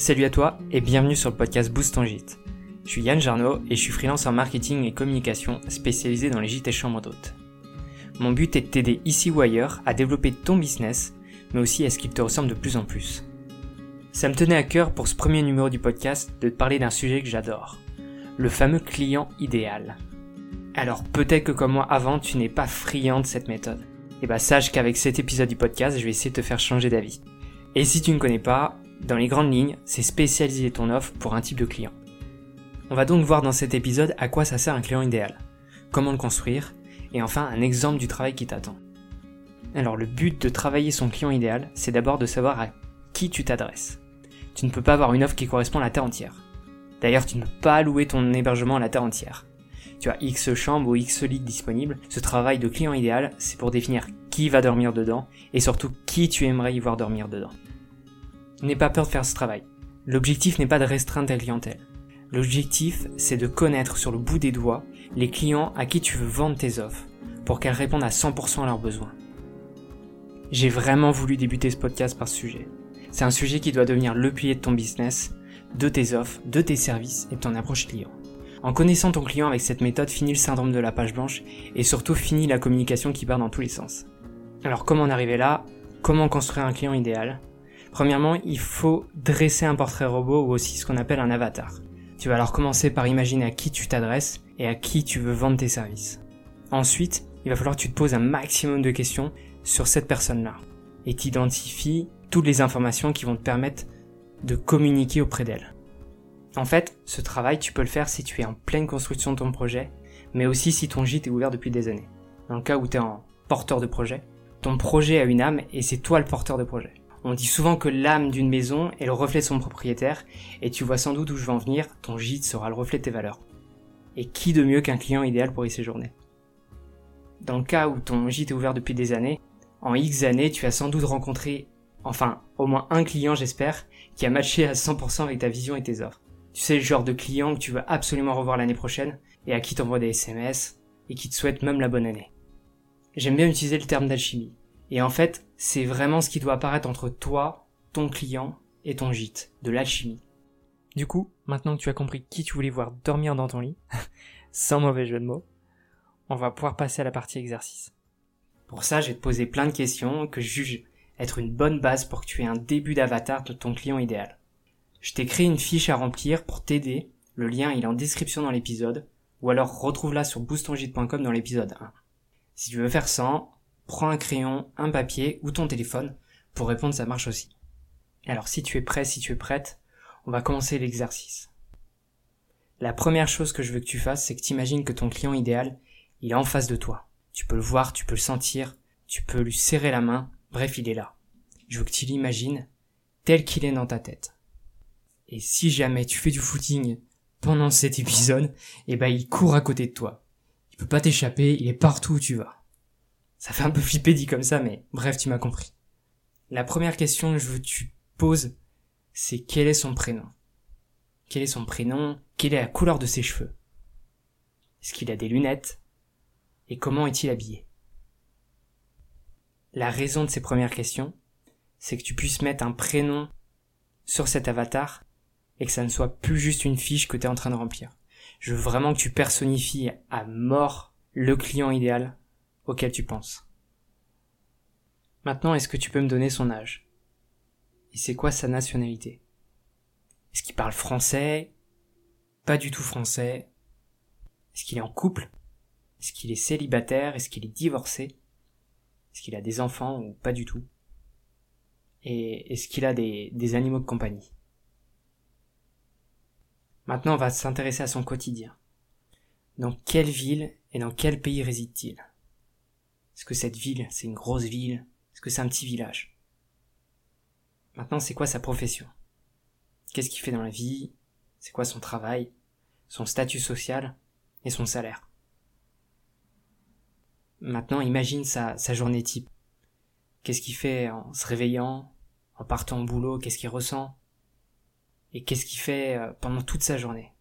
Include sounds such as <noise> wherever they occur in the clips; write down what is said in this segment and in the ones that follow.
Salut à toi et bienvenue sur le podcast Boost ton gîte. Je suis Yann Jarno et je suis freelance en marketing et communication spécialisé dans les gîtes et chambres d'hôtes. Mon but est de t'aider ici ou ailleurs à développer ton business, mais aussi à ce qu'il te ressemble de plus en plus. Ça me tenait à cœur pour ce premier numéro du podcast de te parler d'un sujet que j'adore, le fameux client idéal. Alors peut-être que comme moi avant, tu n'es pas friand de cette méthode. Et bah sache qu'avec cet épisode du podcast, je vais essayer de te faire changer d'avis. Et si tu ne connais pas, dans les grandes lignes, c'est spécialiser ton offre pour un type de client. On va donc voir dans cet épisode à quoi ça sert un client idéal, comment le construire, et enfin un exemple du travail qui t'attend. Alors le but de travailler son client idéal, c'est d'abord de savoir à qui tu t'adresses. Tu ne peux pas avoir une offre qui correspond à la terre entière. D'ailleurs, tu ne peux pas louer ton hébergement à la terre entière. Tu as X chambres ou X lits disponibles. Ce travail de client idéal, c'est pour définir qui va dormir dedans et surtout qui tu aimerais y voir dormir dedans. N'aie pas peur de faire ce travail. L'objectif n'est pas de restreindre ta clientèle. L'objectif, c'est de connaître sur le bout des doigts les clients à qui tu veux vendre tes offres pour qu'elles répondent à 100% à leurs besoins. J'ai vraiment voulu débuter ce podcast par ce sujet. C'est un sujet qui doit devenir le pilier de ton business, de tes offres, de tes services et de ton approche client. En connaissant ton client avec cette méthode, finis le syndrome de la page blanche et surtout finis la communication qui part dans tous les sens. Alors comment en arriver là? Comment construire un client idéal? Premièrement, il faut dresser un portrait robot ou aussi ce qu'on appelle un avatar. Tu vas alors commencer par imaginer à qui tu t'adresses et à qui tu veux vendre tes services. Ensuite, il va falloir que tu te poses un maximum de questions sur cette personne-là et t'identifies toutes les informations qui vont te permettre de communiquer auprès d'elle. En fait, ce travail, tu peux le faire si tu es en pleine construction de ton projet, mais aussi si ton gîte est ouvert depuis des années. Dans le cas où tu es porteur de projet, ton projet a une âme et c'est toi le porteur de projet. On dit souvent que l'âme d'une maison est le reflet de son propriétaire, et tu vois sans doute où je veux en venir, ton gîte sera le reflet de tes valeurs. Et qui de mieux qu'un client idéal pour y séjourner? Dans le cas où ton gîte est ouvert depuis des années, en X années, tu as sans doute rencontré, enfin, au moins un client j'espère, qui a matché à 100% avec ta vision et tes offres. Tu sais le genre de client que tu veux absolument revoir l'année prochaine, et à qui t'envoie des SMS, et qui te souhaite même la bonne année. J'aime bien utiliser le terme d'alchimie. Et en fait, c'est vraiment ce qui doit apparaître entre toi, ton client et ton gîte, de l'alchimie. Du coup, maintenant que tu as compris qui tu voulais voir dormir dans ton lit, <laughs> sans mauvais jeu de mots, on va pouvoir passer à la partie exercice. Pour ça, je vais te poser plein de questions que je juge être une bonne base pour que tu aies un début d'avatar de ton client idéal. Je t'ai créé une fiche à remplir pour t'aider, le lien est en description dans l'épisode, ou alors retrouve-la sur boostongite.com dans l'épisode 1. Si tu veux faire ça, prends un crayon, un papier ou ton téléphone. Pour répondre, ça marche aussi. Alors si tu es prêt, si tu es prête, on va commencer l'exercice. La première chose que je veux que tu fasses, c'est que tu imagines que ton client idéal, il est en face de toi. Tu peux le voir, tu peux le sentir, tu peux lui serrer la main, bref, il est là. Je veux que tu l'imagines tel qu'il est dans ta tête. Et si jamais tu fais du footing pendant cet épisode, eh ben il court à côté de toi. Il peut pas t'échapper, il est partout où tu vas. Ça fait un peu flipper dit comme ça, mais bref, tu m'as compris. La première question que je veux que tu poses, c'est quel est son prénom? Quel est son prénom? Quelle est la couleur de ses cheveux? Est-ce qu'il a des lunettes? Et comment est-il habillé? La raison de ces premières questions, c'est que tu puisses mettre un prénom sur cet avatar et que ça ne soit plus juste une fiche que tu es en train de remplir. Je veux vraiment que tu personnifies à mort le client idéal auquel tu penses. Maintenant, est-ce que tu peux me donner son âge? Et c'est quoi sa nationalité? Est-ce qu'il parle français? Pas du tout français. Est-ce qu'il est en couple? Est-ce qu'il est célibataire? Est-ce qu'il est divorcé? Est-ce qu'il a des enfants ou pas du tout? Et est-ce qu'il a des, des animaux de compagnie? Maintenant, on va s'intéresser à son quotidien. Dans quelle ville et dans quel pays réside-t-il? Est-ce que cette ville, c'est une grosse ville? Est-ce que c'est un petit village? Maintenant, c'est quoi sa profession? Qu'est-ce qu'il fait dans la vie? C'est quoi son travail? Son statut social Et son salaire? Maintenant, imagine sa, sa journée type. Qu'est-ce qu'il fait en se réveillant, en partant au boulot, qu'est-ce qu'il ressent? Et qu'est-ce qu'il fait euh, pendant toute sa journée?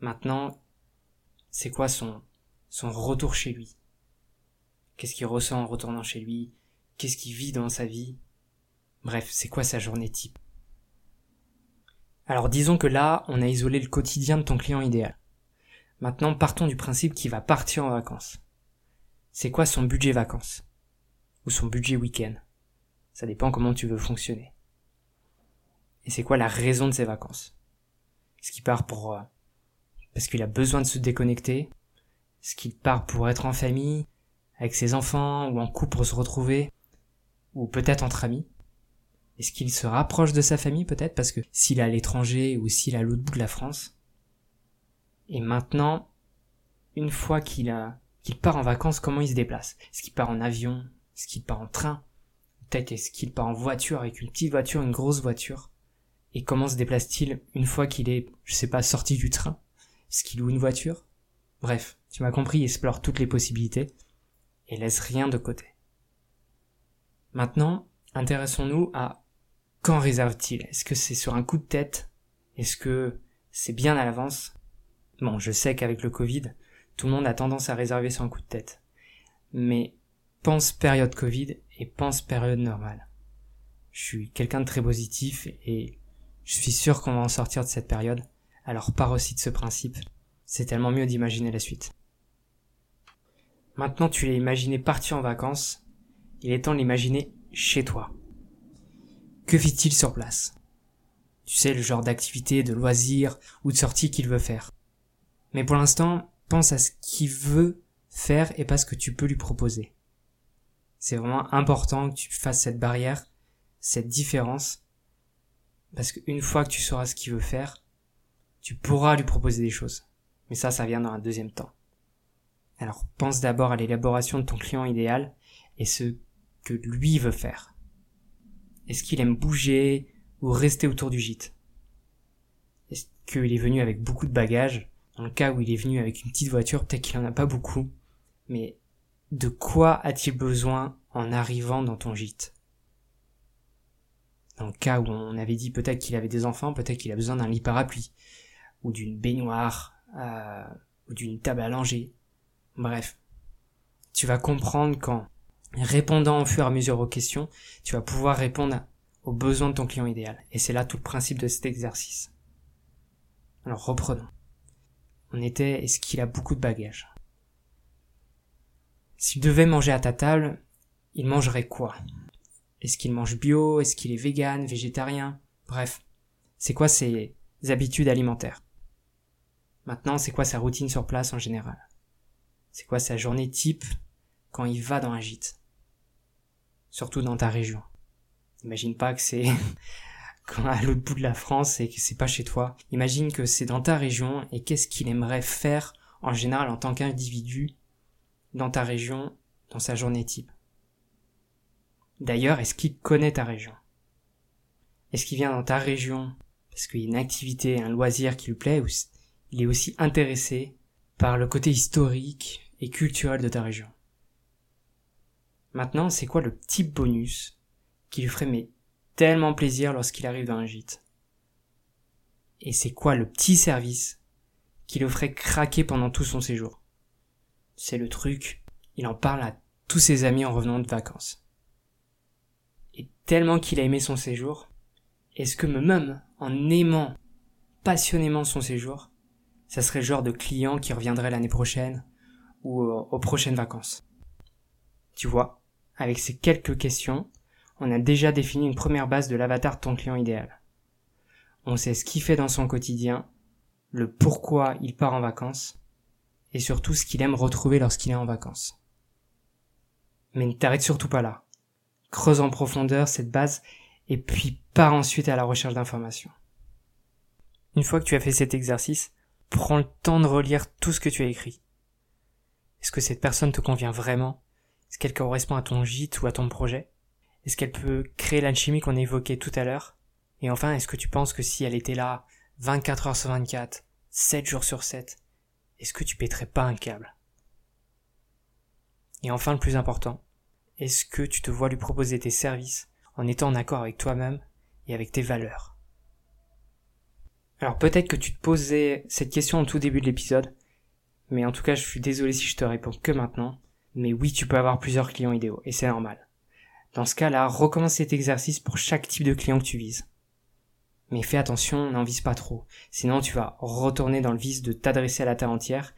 Maintenant, c'est quoi son, son retour chez lui? Qu'est-ce qu'il ressent en retournant chez lui? Qu'est-ce qu'il vit dans sa vie? Bref, c'est quoi sa journée type? Alors disons que là, on a isolé le quotidien de ton client idéal. Maintenant, partons du principe qu'il va partir en vacances. C'est quoi son budget vacances? Ou son budget week-end? Ça dépend comment tu veux fonctionner. Et c'est quoi la raison de ses vacances? Est-ce qu'il part pour... Euh, parce qu'il a besoin de se déconnecter? Est-ce qu'il part pour être en famille? Avec ses enfants Ou en couple pour se retrouver Ou peut-être entre amis. Est-ce qu'il se rapproche de sa famille peut-être? Parce que s'il est à l'étranger ou s'il est à l'autre bout de la France. Et maintenant, une fois qu'il a qu'il part en vacances, comment il se déplace? Est-ce qu'il part en avion? Est-ce qu'il part en train? Peut-être est-ce qu'il part en voiture avec une petite voiture, une grosse voiture? Et comment se déplace-t-il une fois qu'il est, je sais pas, sorti du train? Est-ce qu'il loue une voiture? Bref, tu m'as compris, explore toutes les possibilités et laisse rien de côté. Maintenant, intéressons-nous à quand réserve-t-il? Est-ce que c'est sur un coup de tête? Est-ce que c'est bien à l'avance? Bon, je sais qu'avec le Covid, tout le monde a tendance à réserver son coup de tête. Mais pense période Covid et pense période normale. Je suis quelqu'un de très positif et je suis sûr qu'on va en sortir de cette période. Alors pars aussi de ce principe. C'est tellement mieux d'imaginer la suite. Maintenant tu l'as imaginé partir en vacances, il est temps de l'imaginer chez toi. Que vit-il sur place? Tu sais le genre d'activité, de loisirs ou de sortie qu'il veut faire. Mais pour l'instant, pense à ce qu'il veut faire et pas ce que tu peux lui proposer. C'est vraiment important que tu fasses cette barrière, cette différence, parce qu'une fois que tu sauras ce qu'il veut faire, tu pourras lui proposer des choses. Mais ça, ça vient dans un deuxième temps. Alors pense d'abord à l'élaboration de ton client idéal et ce que lui veut faire. Est-ce qu'il aime bouger ou rester autour du gîte? Est-ce qu'il est venu avec beaucoup de bagages? Dans le cas où il est venu avec une petite voiture, peut-être qu'il en a pas beaucoup, mais de quoi a-t-il besoin en arrivant dans ton gîte? Dans le cas où on avait dit peut-être qu'il avait des enfants, peut-être qu'il a besoin d'un lit parapluie, ou d'une baignoire, euh, ou d'une table à langer. Bref, tu vas comprendre qu'en répondant au fur et à mesure aux questions, tu vas pouvoir répondre aux besoins de ton client idéal. Et c'est là tout le principe de cet exercice. Alors reprenons. On était est-ce qu'il a beaucoup de bagages? S'il devait manger à ta table, il mangerait quoi? Est-ce qu'il mange bio? Est-ce qu'il est vegan, végétarien? Bref, c'est quoi ses habitudes alimentaires? Maintenant, c'est quoi sa routine sur place en général? C'est quoi sa journée type quand il va dans un gîte? Surtout dans ta région. Imagine pas que c'est <laughs> à l'autre bout de la France et que c'est pas chez toi. Imagine que c'est dans ta région et qu'est-ce qu'il aimerait faire en général en tant qu'individu dans ta région, dans sa journée type? D'ailleurs, est-ce qu'il connaît ta région? Est-ce qu'il vient dans ta région parce qu'il y a une activité, un loisir qui lui plaît ou il est aussi intéressé par le côté historique et culturel de ta région Maintenant, c'est quoi le petit bonus qui lui ferait tellement plaisir lorsqu'il arrive dans un gîte? Et c'est quoi le petit service qui le ferait craquer pendant tout son séjour? C'est le truc, il en parle à tous ses amis en revenant de vacances. Et tellement qu'il a aimé son séjour, est-ce que même en aimant passionnément son séjour, ça serait le genre de client qui reviendrait l'année prochaine ou aux prochaines vacances Tu vois, avec ces quelques questions, on a déjà défini une première base de l'avatar de ton client idéal. On sait ce qu'il fait dans son quotidien, le pourquoi il part en vacances, et surtout ce qu'il aime retrouver lorsqu'il est en vacances. Mais ne t'arrête surtout pas là. Creuse en profondeur cette base et puis pars ensuite à la recherche d'informations. Une fois que tu as fait cet exercice, prends le temps de relire tout ce que tu as écrit. Est-ce que cette personne te convient vraiment? Est-ce qu'elle correspond à ton gîte ou à ton projet? Est-ce qu'elle peut créer l'alchimie qu'on évoquait tout à l'heure? Et enfin, est-ce que tu penses que si elle était là 24 heures sur 24, 7 jours sur 7, est-ce que tu pèterais pas un câble? Et enfin, le plus important, est-ce que tu te vois lui proposer tes services en étant en accord avec toi-même et avec tes valeurs? Alors peut-être que tu te posais cette question au tout début de l'épisode, mais en tout cas je suis désolé si je te réponds que maintenant, mais oui tu peux avoir plusieurs clients idéaux, et c'est normal. Dans ce cas-là, recommence cet exercice pour chaque type de client que tu vises. Mais fais attention, n'en vise pas trop. Sinon tu vas retourner dans le vice de t'adresser à la terre entière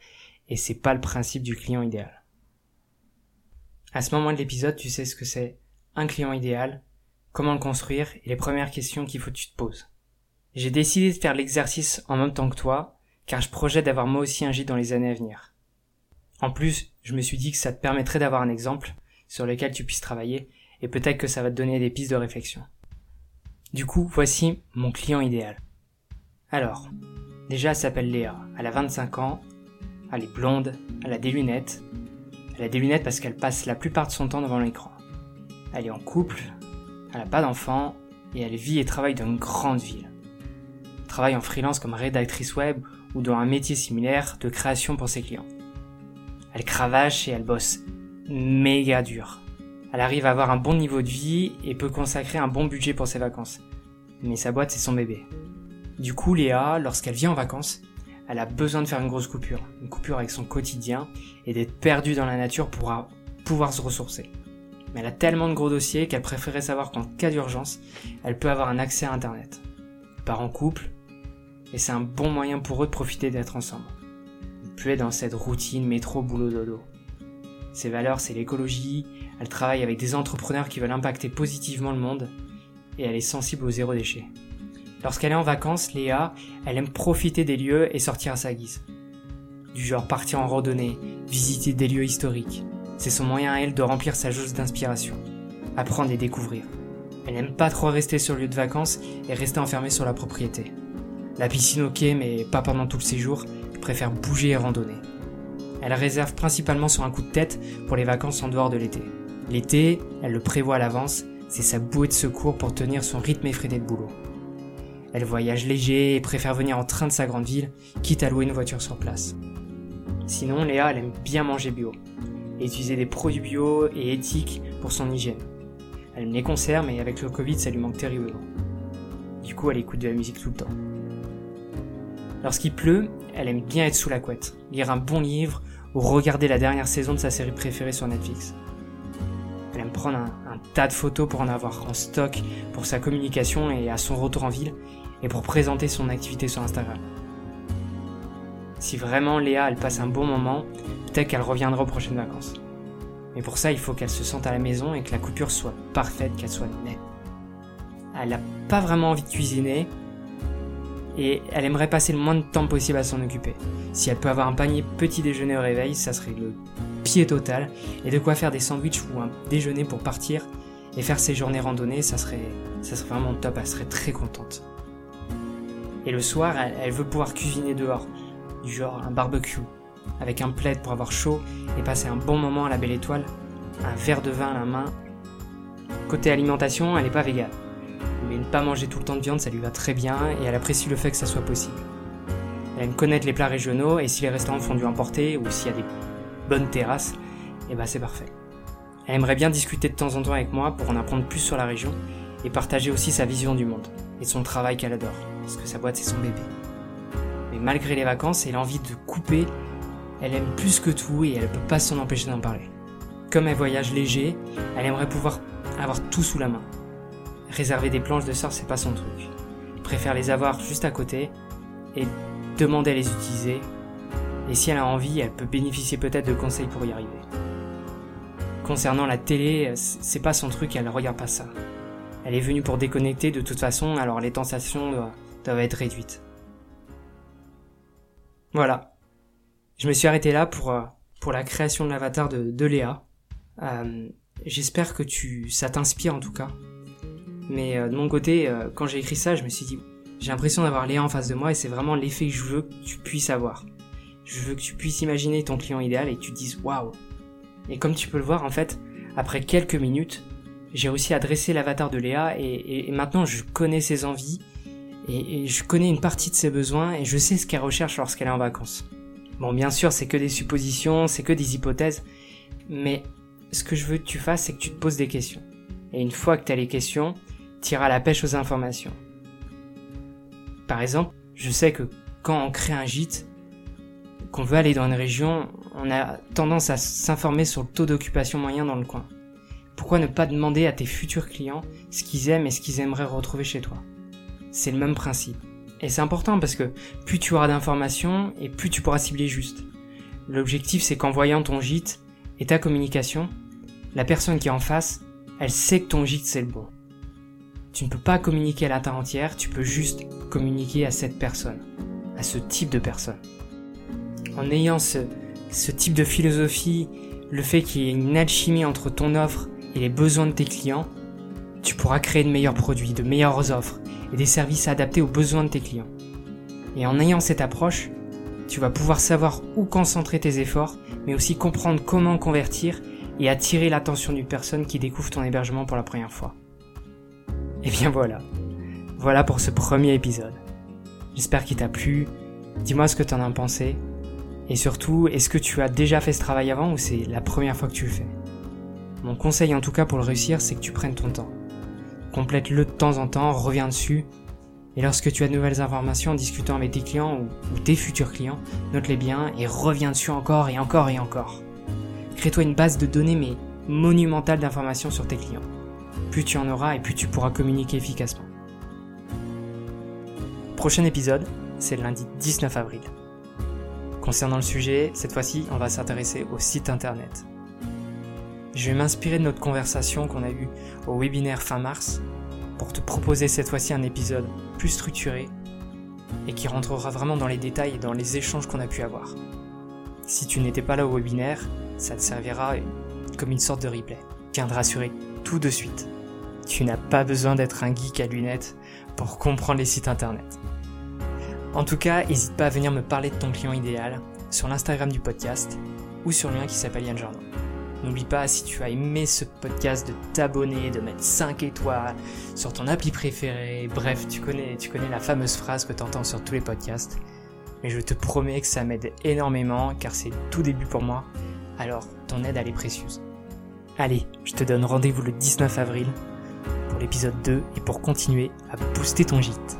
et c'est pas le principe du client idéal. À ce moment de l'épisode, tu sais ce que c'est un client idéal, comment le construire et les premières questions qu'il faut que tu te poses. J'ai décidé de faire l'exercice en même temps que toi, car je projette d'avoir moi aussi un gîte dans les années à venir. En plus, je me suis dit que ça te permettrait d'avoir un exemple sur lequel tu puisses travailler et peut-être que ça va te donner des pistes de réflexion. Du coup, voici mon client idéal. Alors, déjà elle s'appelle Léa, elle a 25 ans, elle est blonde, elle a des lunettes. Elle a des lunettes parce qu'elle passe la plupart de son temps devant l'écran. Elle est en couple, elle n'a pas d'enfant et elle vit et travaille dans une grande ville. Travaille en freelance comme rédactrice web ou dans un métier similaire de création pour ses clients. Elle cravache et elle bosse méga dur. Elle arrive à avoir un bon niveau de vie et peut consacrer un bon budget pour ses vacances. Mais sa boîte, c'est son bébé. Du coup, Léa, lorsqu'elle vient en vacances, elle a besoin de faire une grosse coupure. Une coupure avec son quotidien et d'être perdue dans la nature pour pouvoir se ressourcer. Mais elle a tellement de gros dossiers qu'elle préférait savoir qu'en cas d'urgence, elle peut avoir un accès à Internet. Elle part en couple, et c'est un bon moyen pour eux de profiter d'être ensemble. Plus être dans cette routine métro boulot dodo. Ses valeurs, c'est l'écologie, elle travaille avec des entrepreneurs qui veulent impacter positivement le monde, et elle est sensible au zéro déchet. Lorsqu'elle est en vacances, Léa, elle aime profiter des lieux et sortir à sa guise. Du genre partir en randonnée, visiter des lieux historiques. C'est son moyen à elle de remplir sa jauge d'inspiration. Apprendre et découvrir. Elle n'aime pas trop rester sur le lieu de vacances et rester enfermée sur la propriété. La piscine ok, mais pas pendant tout le séjour, préfère bouger et randonner. Elle réserve principalement sur un coup de tête pour les vacances en dehors de l'été. L'été, elle le prévoit à l'avance, c'est sa bouée de secours pour tenir son rythme effréné de boulot. Elle voyage léger et préfère venir en train de sa grande ville, quitte à louer une voiture sur place. Sinon, Léa, elle aime bien manger bio, et utiliser des produits bio et éthiques pour son hygiène. Elle aime les concerts, mais avec le Covid, ça lui manque terriblement. Du coup, elle écoute de la musique tout le temps. Lorsqu'il pleut, elle aime bien être sous la couette, lire un bon livre ou regarder la dernière saison de sa série préférée sur Netflix. Elle aime prendre un, tas de photos pour en avoir en stock pour sa communication et à son retour en ville et pour présenter son activité sur Instagram. Si vraiment Léa elle passe un bon moment, peut-être qu'elle reviendra aux prochaines vacances. Mais pour ça, il faut qu'elle se sente à la maison et que la coupure soit parfaite, qu'elle soit nette. Elle n'a pas vraiment envie de cuisiner, et elle aimerait passer le moins de temps possible à s'en occuper. Si elle peut avoir un panier petit déjeuner au réveil, ça serait le pied total, et de quoi faire des sandwichs ou un déjeuner pour partir et faire ses journées randonnées, ça serait, ça serait vraiment top, elle serait très contente. Et le soir, elle, veut pouvoir cuisiner dehors, du genre un barbecue, avec un plaid pour avoir chaud et passer un bon moment à la belle étoile, un verre de vin à la main. Côté alimentation, elle n'est pas végane mais ne pas manger tout le temps de viande, ça lui va très bien et elle apprécie le fait que ça soit possible. Elle aime connaître les plats régionaux et si les restaurants font du importé ou s'il y a des bonnes terrasses, et eh ben c'est parfait. Elle aimerait bien discuter de temps en temps avec moi pour en apprendre plus sur la région et partager aussi sa vision du monde et son travail qu'elle adore, parce que sa boîte c'est son bébé. Mais malgré les vacances et l'envie de couper, elle aime plus que tout et elle peut pas s'en empêcher d'en parler. Comme elle voyage léger, elle aimerait pouvoir avoir tout sous la main, réserver des planches de surf, c'est pas son truc. Elle préfère les avoir juste à côté et demander à les utiliser. Et si elle a envie, elle peut bénéficier peut-être de conseils pour y arriver. Concernant la télé, c'est pas son truc, elle regarde pas ça. Elle est venue pour déconnecter de toute façon, alors les tentations doivent, être réduites. Voilà. Je me suis arrêté là pour, euh, pour la création de l'avatar de, Léa. Euh, j'espère que tu, ça t'inspire en tout cas. Mais euh, de mon côté, euh, quand j'ai écrit ça, je me suis dit, j'ai l'impression d'avoir Léa en face de moi et c'est vraiment l'effet que je veux que tu puisses avoir. Je veux que tu puisses imaginer ton client idéal et tu te dises waouh. Et comme tu peux le voir, en fait, après quelques minutes, j'ai réussi à dresser l'avatar de Léa et, maintenant je connais ses envies et, et, je connais une partie de ses besoins et je sais ce qu'elle recherche lorsqu'elle est en vacances. Bon, bien sûr, c'est que des suppositions, c'est que des hypothèses, mais ce que je veux que tu fasses, c'est que tu te poses des questions. Et une fois que tu as les questions, tire à la pêche aux informations. Par exemple, je sais que quand on crée un gîte, qu'on veut aller dans une région, on a tendance à s'informer sur le taux d'occupation moyen dans le coin. Pourquoi ne pas demander à tes futurs clients ce qu'ils aiment et ce qu'ils aimeraient retrouver chez toi? C'est le même principe. Et c'est important parce que plus tu auras d'informations et plus tu pourras cibler juste. L'objectif c'est qu'en voyant ton gîte et ta communication, la personne qui est en face, elle sait que ton gîte c'est le bon. Tu ne peux pas communiquer à la terre entière, tu peux juste communiquer à cette personne, à ce type de personne. En ayant ce, ce type de philosophie, le fait qu'il y ait une alchimie entre ton offre et les besoins de tes clients, tu pourras créer de meilleurs produits, de meilleures offres et des services adaptés aux besoins de tes clients. Et en ayant cette approche, tu vas pouvoir savoir où concentrer tes efforts, mais aussi comprendre comment convertir et attirer l'attention d'une personne qui découvre ton hébergement pour la première fois. Et bien voilà. Voilà pour ce premier épisode. J'espère qu'il t'a plu. Dis-moi ce que tu en as pensé. Et surtout, est-ce que tu as déjà fait ce travail avant ou c'est la première fois que tu le fais? Mon conseil en tout cas pour le réussir, c'est que tu prennes ton temps. Complète-le de temps en temps, reviens dessus. Et lorsque tu as de nouvelles informations en discutant avec tes clients ou, ou tes futurs clients, note-les bien et reviens dessus encore et encore et encore. Crée-toi une base de données mais monumentale d'informations sur tes clients plus tu en auras et plus tu pourras communiquer efficacement. Prochain épisode, c'est le lundi 19 avril. Concernant le sujet, cette fois-ci, on va s'intéresser au site internet. Je vais m'inspirer de notre conversation qu'on a eue au webinaire fin mars pour te proposer cette fois-ci un épisode plus structuré et qui rentrera vraiment dans les détails et dans les échanges qu'on a pu avoir. Si tu n'étais pas là au webinaire, ça te servira comme une sorte de replay. Tiens de rassurer tout de suite. Tu n'as pas besoin d'être un geek à lunettes pour comprendre les sites internet. En tout cas, n'hésite pas à venir me parler de ton client idéal sur l'Instagram du podcast ou sur le lien qui s'appelle Yann Journal. N'oublie pas, si tu as aimé ce podcast, de t'abonner, de mettre 5 étoiles sur ton appli préféré. Bref, tu connais, tu connais la fameuse phrase que tu entends sur tous les podcasts. Mais je te promets que ça m'aide énormément car c'est tout début pour moi. Alors, ton aide, elle est précieuse. Allez, je te donne rendez-vous le 19 avril pour l'épisode 2 et pour continuer à booster ton gîte.